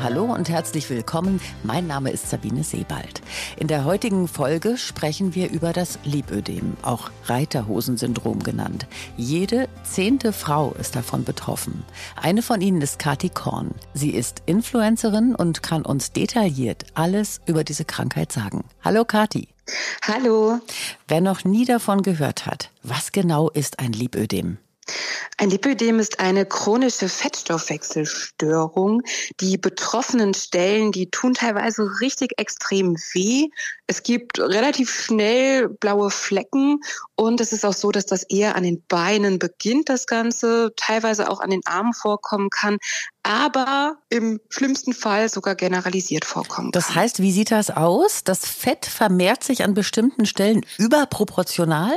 Hallo und herzlich willkommen. Mein Name ist Sabine Sebald. In der heutigen Folge sprechen wir über das Lipödem, auch Reiterhosensyndrom genannt. Jede zehnte Frau ist davon betroffen. Eine von ihnen ist Kati Korn. Sie ist Influencerin und kann uns detailliert alles über diese Krankheit sagen. Hallo Kati. Hallo. Wer noch nie davon gehört hat, was genau ist ein Lipödem? Ein Lipödem ist eine chronische Fettstoffwechselstörung. Die betroffenen Stellen, die tun teilweise richtig extrem weh. Es gibt relativ schnell blaue Flecken und es ist auch so, dass das eher an den Beinen beginnt, das Ganze, teilweise auch an den Armen vorkommen kann, aber im schlimmsten Fall sogar generalisiert vorkommen kann. Das heißt, wie sieht das aus? Das Fett vermehrt sich an bestimmten Stellen überproportional?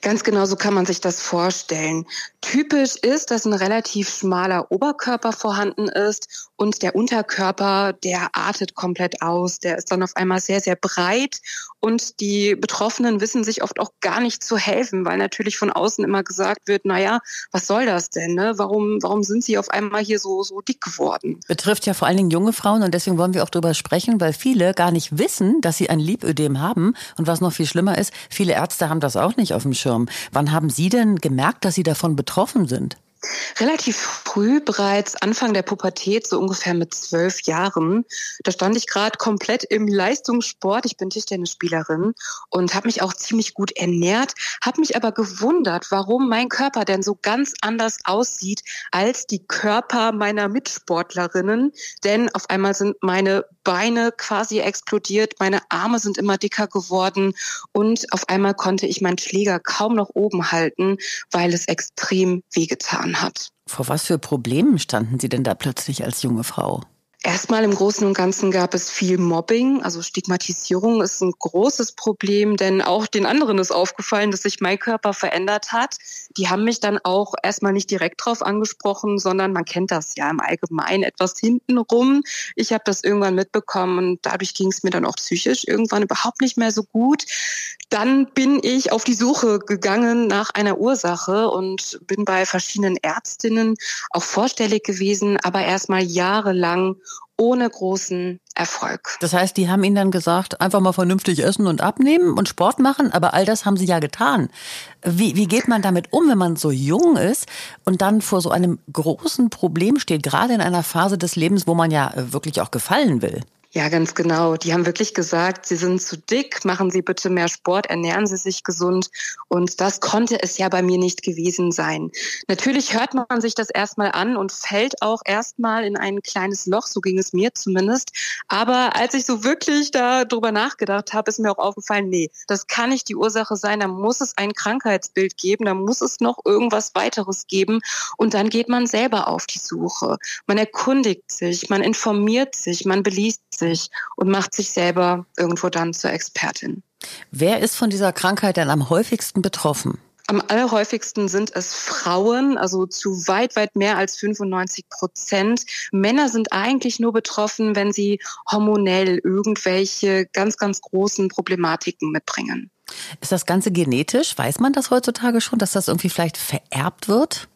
Ganz genau so kann man sich das vorstellen. Typisch ist, dass ein relativ schmaler Oberkörper vorhanden ist und der Unterkörper, der artet komplett aus. Der ist dann auf einmal sehr, sehr breit und die Betroffenen wissen sich oft auch gar nicht zu helfen, weil natürlich von außen immer gesagt wird, naja, was soll das denn? Ne? Warum, warum sind sie auf einmal hier so, so dick geworden? Betrifft ja vor allen Dingen junge Frauen und deswegen wollen wir auch darüber sprechen, weil viele gar nicht wissen, dass sie ein Lipödem haben. Und was noch viel schlimmer ist, viele Ärzte haben das auch nicht auf dem Schirm. Wann haben Sie denn gemerkt, dass Sie davon betroffen sind? Relativ früh, bereits Anfang der Pubertät, so ungefähr mit zwölf Jahren. Da stand ich gerade komplett im Leistungssport. Ich bin Tischtennisspielerin und habe mich auch ziemlich gut ernährt, habe mich aber gewundert, warum mein Körper denn so ganz anders aussieht als die Körper meiner Mitsportlerinnen. Denn auf einmal sind meine Beine quasi explodiert, meine Arme sind immer dicker geworden und auf einmal konnte ich meinen Schläger kaum noch oben halten, weil es extrem wehgetan hat. Vor was für Problemen standen Sie denn da plötzlich als junge Frau? Erstmal im Großen und Ganzen gab es viel Mobbing, also Stigmatisierung ist ein großes Problem, denn auch den anderen ist aufgefallen, dass sich mein Körper verändert hat. Die haben mich dann auch erstmal nicht direkt drauf angesprochen, sondern man kennt das ja im Allgemeinen etwas hintenrum. Ich habe das irgendwann mitbekommen und dadurch ging es mir dann auch psychisch irgendwann überhaupt nicht mehr so gut. Dann bin ich auf die Suche gegangen nach einer Ursache und bin bei verschiedenen Ärztinnen auch vorstellig gewesen, aber erstmal jahrelang ohne großen Erfolg. Das heißt, die haben Ihnen dann gesagt, einfach mal vernünftig essen und abnehmen und Sport machen, aber all das haben Sie ja getan. Wie, wie geht man damit um, wenn man so jung ist und dann vor so einem großen Problem steht, gerade in einer Phase des Lebens, wo man ja wirklich auch gefallen will? Ja, ganz genau. Die haben wirklich gesagt, sie sind zu dick, machen Sie bitte mehr Sport, ernähren Sie sich gesund. Und das konnte es ja bei mir nicht gewesen sein. Natürlich hört man sich das erstmal an und fällt auch erstmal in ein kleines Loch, so ging es mir zumindest. Aber als ich so wirklich da drüber nachgedacht habe, ist mir auch aufgefallen, nee, das kann nicht die Ursache sein. Da muss es ein Krankheitsbild geben, da muss es noch irgendwas weiteres geben. Und dann geht man selber auf die Suche. Man erkundigt sich, man informiert sich, man beliest und macht sich selber irgendwo dann zur Expertin. Wer ist von dieser Krankheit denn am häufigsten betroffen? Am allerhäufigsten sind es Frauen, also zu weit, weit mehr als 95 Prozent. Männer sind eigentlich nur betroffen, wenn sie hormonell irgendwelche ganz, ganz großen Problematiken mitbringen. Ist das Ganze genetisch? Weiß man das heutzutage schon, dass das irgendwie vielleicht vererbt wird?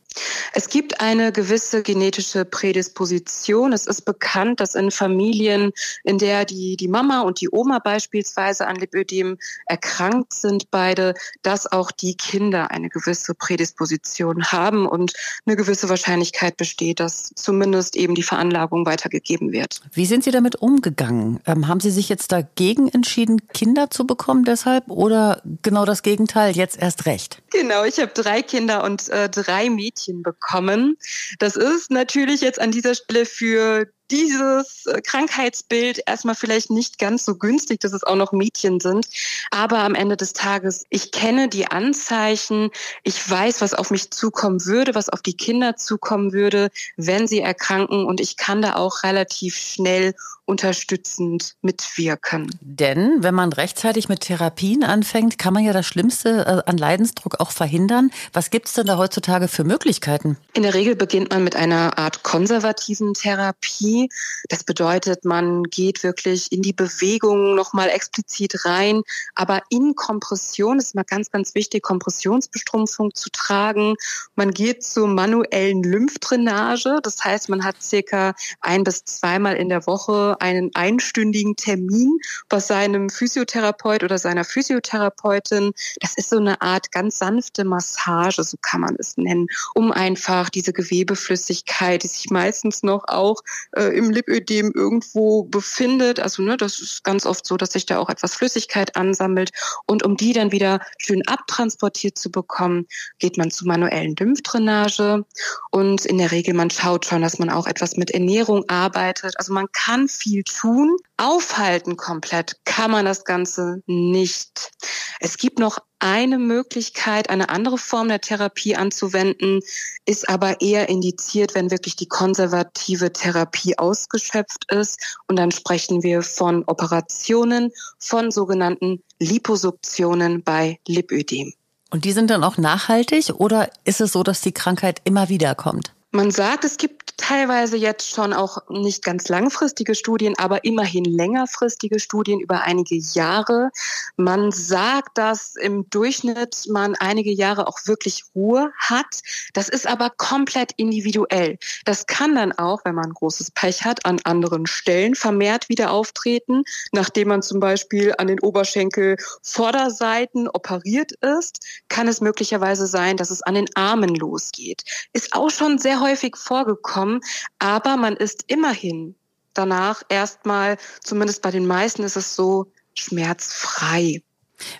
Es gibt eine gewisse genetische Prädisposition. Es ist bekannt, dass in Familien, in der die, die Mama und die Oma beispielsweise an Lipödem erkrankt sind, beide, dass auch die Kinder eine gewisse Prädisposition haben und eine gewisse Wahrscheinlichkeit besteht, dass zumindest eben die Veranlagung weitergegeben wird. Wie sind Sie damit umgegangen? Ähm, haben Sie sich jetzt dagegen entschieden, Kinder zu bekommen deshalb oder genau das Gegenteil, jetzt erst recht? Genau, ich habe drei Kinder und äh, drei Mädchen Mädchen bekommen. Das ist natürlich jetzt an dieser Stelle für dieses Krankheitsbild erstmal vielleicht nicht ganz so günstig, dass es auch noch Mädchen sind. Aber am Ende des Tages, ich kenne die Anzeichen, ich weiß, was auf mich zukommen würde, was auf die Kinder zukommen würde, wenn sie erkranken. Und ich kann da auch relativ schnell unterstützend mitwirken. Denn wenn man rechtzeitig mit Therapien anfängt, kann man ja das Schlimmste äh, an Leidensdruck auch verhindern. Was gibt es denn da heutzutage für Möglichkeiten? In der Regel beginnt man mit einer Art konservativen Therapie. Das bedeutet, man geht wirklich in die Bewegung nochmal explizit rein, aber in Kompression ist mal ganz, ganz wichtig, Kompressionsbestrumpfung zu tragen. Man geht zur manuellen Lymphdrainage. Das heißt, man hat circa ein bis zweimal in der Woche einen einstündigen Termin bei seinem Physiotherapeut oder seiner Physiotherapeutin. Das ist so eine Art ganz sanfte Massage, so kann man es nennen, um einfach diese Gewebeflüssigkeit, die sich meistens noch auch äh, im Lipödem irgendwo befindet, also ne, das ist ganz oft so, dass sich da auch etwas Flüssigkeit ansammelt und um die dann wieder schön abtransportiert zu bekommen, geht man zu manuellen Lymphdrainage und in der Regel man schaut schon, dass man auch etwas mit Ernährung arbeitet. Also man kann viel tun. Aufhalten komplett kann man das Ganze nicht. Es gibt noch eine Möglichkeit, eine andere Form der Therapie anzuwenden, ist aber eher indiziert, wenn wirklich die konservative Therapie ausgeschöpft ist. Und dann sprechen wir von Operationen, von sogenannten Liposuktionen bei Lipödem. Und die sind dann auch nachhaltig oder ist es so, dass die Krankheit immer wieder kommt? Man sagt, es gibt teilweise jetzt schon auch nicht ganz langfristige Studien, aber immerhin längerfristige Studien über einige Jahre. Man sagt, dass im Durchschnitt man einige Jahre auch wirklich Ruhe hat. Das ist aber komplett individuell. Das kann dann auch, wenn man großes Pech hat, an anderen Stellen vermehrt wieder auftreten, nachdem man zum Beispiel an den Oberschenkel Vorderseiten operiert ist, kann es möglicherweise sein, dass es an den Armen losgeht. Ist auch schon sehr häufig vorgekommen aber man ist immerhin danach erstmal, zumindest bei den meisten ist es so, schmerzfrei.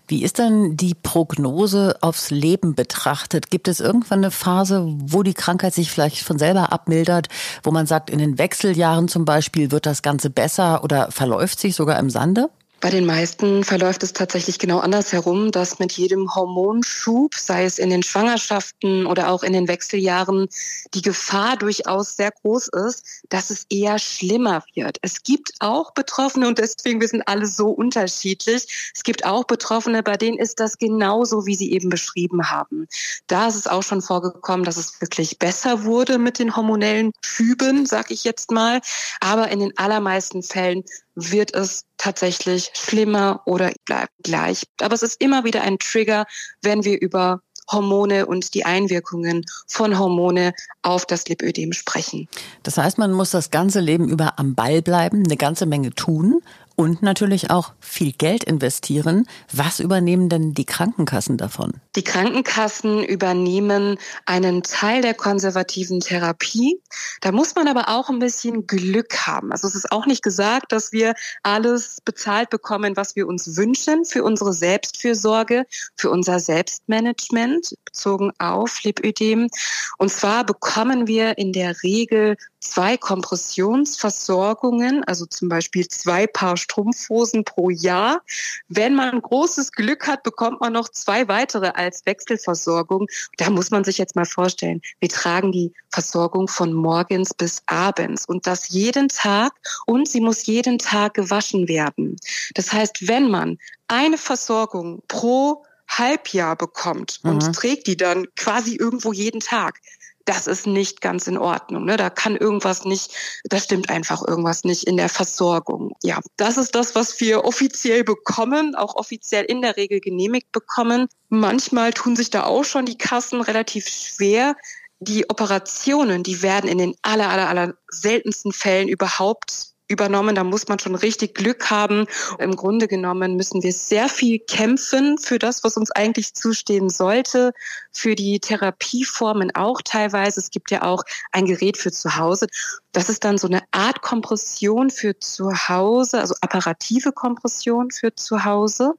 Wie ist denn die Prognose aufs Leben betrachtet? Gibt es irgendwann eine Phase, wo die Krankheit sich vielleicht von selber abmildert, wo man sagt, in den Wechseljahren zum Beispiel wird das Ganze besser oder verläuft sich sogar im Sande? Bei den meisten verläuft es tatsächlich genau andersherum, dass mit jedem Hormonschub, sei es in den Schwangerschaften oder auch in den Wechseljahren, die Gefahr durchaus sehr groß ist, dass es eher schlimmer wird. Es gibt auch Betroffene und deswegen wir sind alle so unterschiedlich. Es gibt auch Betroffene, bei denen ist das genauso, wie Sie eben beschrieben haben. Da ist es auch schon vorgekommen, dass es wirklich besser wurde mit den hormonellen Schüben, sag ich jetzt mal. Aber in den allermeisten Fällen wird es tatsächlich schlimmer oder bleibt gleich. Aber es ist immer wieder ein Trigger, wenn wir über Hormone und die Einwirkungen von Hormone auf das Lipödem sprechen. Das heißt, man muss das ganze Leben über am Ball bleiben, eine ganze Menge tun und natürlich auch viel Geld investieren. Was übernehmen denn die Krankenkassen davon? Die Krankenkassen übernehmen einen Teil der konservativen Therapie. Da muss man aber auch ein bisschen Glück haben. Also es ist auch nicht gesagt, dass wir alles bezahlt bekommen, was wir uns wünschen für unsere Selbstfürsorge, für unser Selbstmanagement bezogen auf Lipödem. Und zwar bekommen wir in der Regel zwei Kompressionsversorgungen, also zum Beispiel zwei Paar Strumpfhosen pro Jahr. Wenn man großes Glück hat, bekommt man noch zwei weitere als Wechselversorgung. Da muss man sich jetzt mal vorstellen, wir tragen die Versorgung von morgens bis abends und das jeden Tag und sie muss jeden Tag gewaschen werden. Das heißt, wenn man eine Versorgung pro Halbjahr bekommt und mhm. trägt die dann quasi irgendwo jeden Tag, das ist nicht ganz in Ordnung. Ne? Da kann irgendwas nicht, da stimmt einfach irgendwas nicht in der Versorgung. Ja, das ist das, was wir offiziell bekommen, auch offiziell in der Regel genehmigt bekommen. Manchmal tun sich da auch schon die Kassen relativ schwer. Die Operationen, die werden in den aller, aller, aller seltensten Fällen überhaupt übernommen. Da muss man schon richtig Glück haben. Im Grunde genommen müssen wir sehr viel kämpfen für das, was uns eigentlich zustehen sollte, für die Therapieformen auch teilweise. Es gibt ja auch ein Gerät für zu Hause. Das ist dann so eine Art Kompression für zu Hause, also apparative Kompression für zu Hause.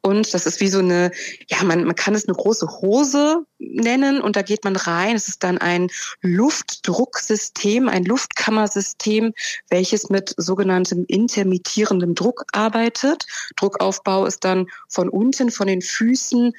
Und das ist wie so eine, ja, man, man kann es eine große Hose nennen und da geht man rein. Es ist dann ein Luftdrucksystem, ein Luftkammersystem, welches mit sogenanntem intermittierendem Druck arbeitet. Druckaufbau ist dann von unten, von den Füßen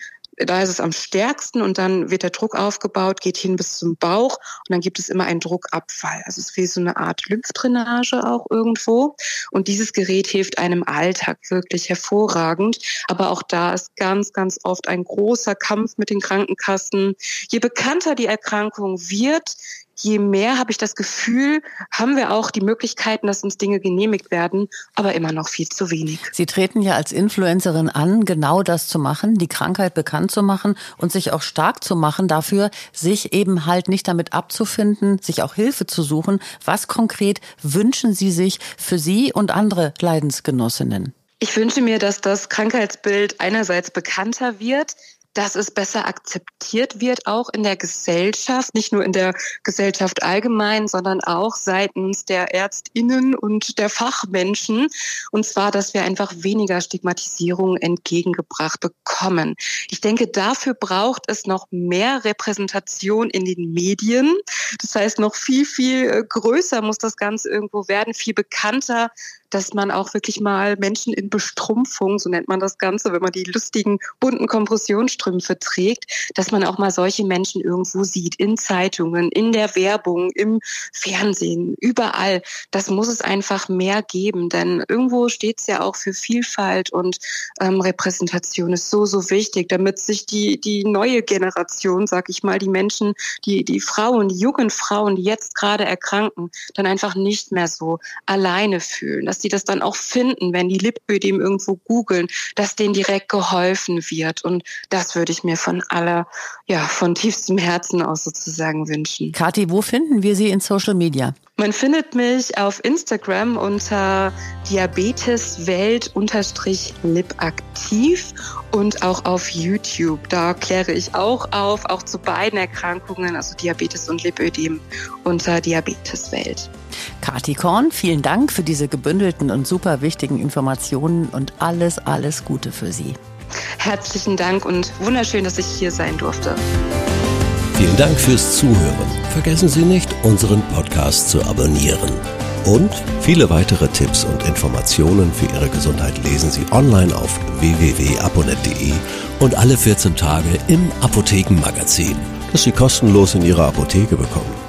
da ist es am stärksten und dann wird der Druck aufgebaut, geht hin bis zum Bauch und dann gibt es immer einen Druckabfall. Also es ist wie so eine Art Lymphdrainage auch irgendwo. Und dieses Gerät hilft einem Alltag wirklich hervorragend. Aber auch da ist ganz, ganz oft ein großer Kampf mit den Krankenkassen. Je bekannter die Erkrankung wird, je mehr habe ich das Gefühl, haben wir auch die Möglichkeiten, dass uns Dinge genehmigt werden, aber immer noch viel zu wenig. Sie treten ja als Influencerin an, genau das zu machen, die Krankheit bekannt zu machen und sich auch stark zu machen dafür, sich eben halt nicht damit abzufinden, sich auch Hilfe zu suchen. Was konkret wünschen Sie sich für Sie und andere Leidensgenossinnen? Ich wünsche mir, dass das Krankheitsbild einerseits bekannter wird, dass es besser akzeptiert wird, auch in der Gesellschaft, nicht nur in der Gesellschaft allgemein, sondern auch seitens der Ärztinnen und der Fachmenschen. Und zwar, dass wir einfach weniger Stigmatisierung entgegengebracht bekommen. Ich denke, dafür braucht es noch mehr Repräsentation in den Medien. Das heißt, noch viel, viel größer muss das Ganze irgendwo werden, viel bekannter, dass man auch wirklich mal Menschen in Bestrumpfung, so nennt man das Ganze, wenn man die lustigen bunten Kompressionsstrümpfe trägt, dass man auch mal solche Menschen irgendwo sieht, in Zeitungen, in der Werbung, im Fernsehen, überall. Das muss es einfach mehr geben, denn irgendwo steht es ja auch für Vielfalt und ähm, Repräsentation ist so, so wichtig, damit sich die, die neue Generation, sag ich mal, die Menschen, die, die Frauen, die jungen Frauen, die jetzt gerade erkranken, dann einfach nicht mehr so alleine fühlen. Das dass die das dann auch finden, wenn die Lipödem irgendwo googeln, dass denen direkt geholfen wird. Und das würde ich mir von aller, ja, von tiefstem Herzen aus sozusagen wünschen. Kathi, wo finden wir Sie in Social Media? Man findet mich auf Instagram unter Diabeteswelt-lipaktiv und auch auf YouTube. Da kläre ich auch auf, auch zu beiden Erkrankungen, also Diabetes und Lipödem unter Diabeteswelt. Kati Korn, vielen Dank für diese gebündelten und super wichtigen Informationen und alles, alles Gute für Sie. Herzlichen Dank und wunderschön, dass ich hier sein durfte. Vielen Dank fürs Zuhören. Vergessen Sie nicht, unseren Podcast zu abonnieren. Und viele weitere Tipps und Informationen für Ihre Gesundheit lesen Sie online auf www.aponet.de und alle 14 Tage im Apothekenmagazin, das Sie kostenlos in Ihrer Apotheke bekommen.